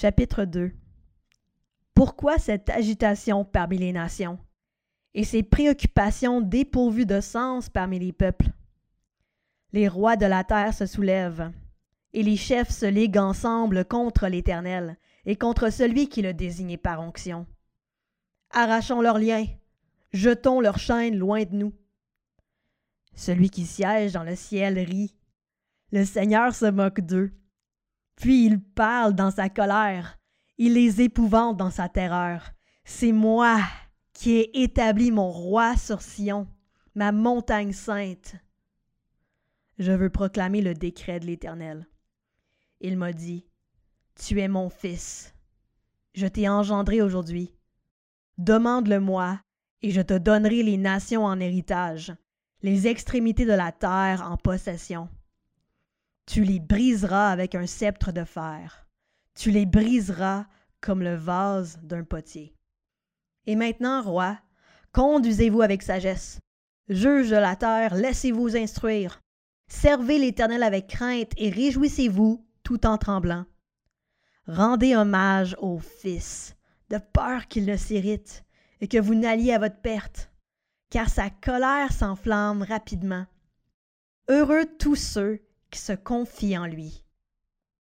Chapitre 2 Pourquoi cette agitation parmi les nations et ces préoccupations dépourvues de sens parmi les peuples? Les rois de la terre se soulèvent, et les chefs se liguent ensemble contre l'Éternel et contre celui qui le désignait par onction. Arrachons leurs liens, jetons leurs chaînes loin de nous. Celui qui siège dans le ciel rit. Le Seigneur se moque d'eux. Puis il parle dans sa colère, il les épouvante dans sa terreur. C'est moi qui ai établi mon roi sur Sion, ma montagne sainte. Je veux proclamer le décret de l'Éternel. Il m'a dit, Tu es mon fils. Je t'ai engendré aujourd'hui. Demande-le-moi, et je te donnerai les nations en héritage, les extrémités de la terre en possession. Tu les briseras avec un sceptre de fer. Tu les briseras comme le vase d'un potier. Et maintenant, roi, conduisez-vous avec sagesse. Juge de la terre, laissez-vous instruire. Servez l'Éternel avec crainte et réjouissez-vous tout en tremblant. Rendez hommage au Fils, de peur qu'il ne s'irrite et que vous n'alliez à votre perte, car sa colère s'enflamme rapidement. Heureux tous ceux se confient en lui.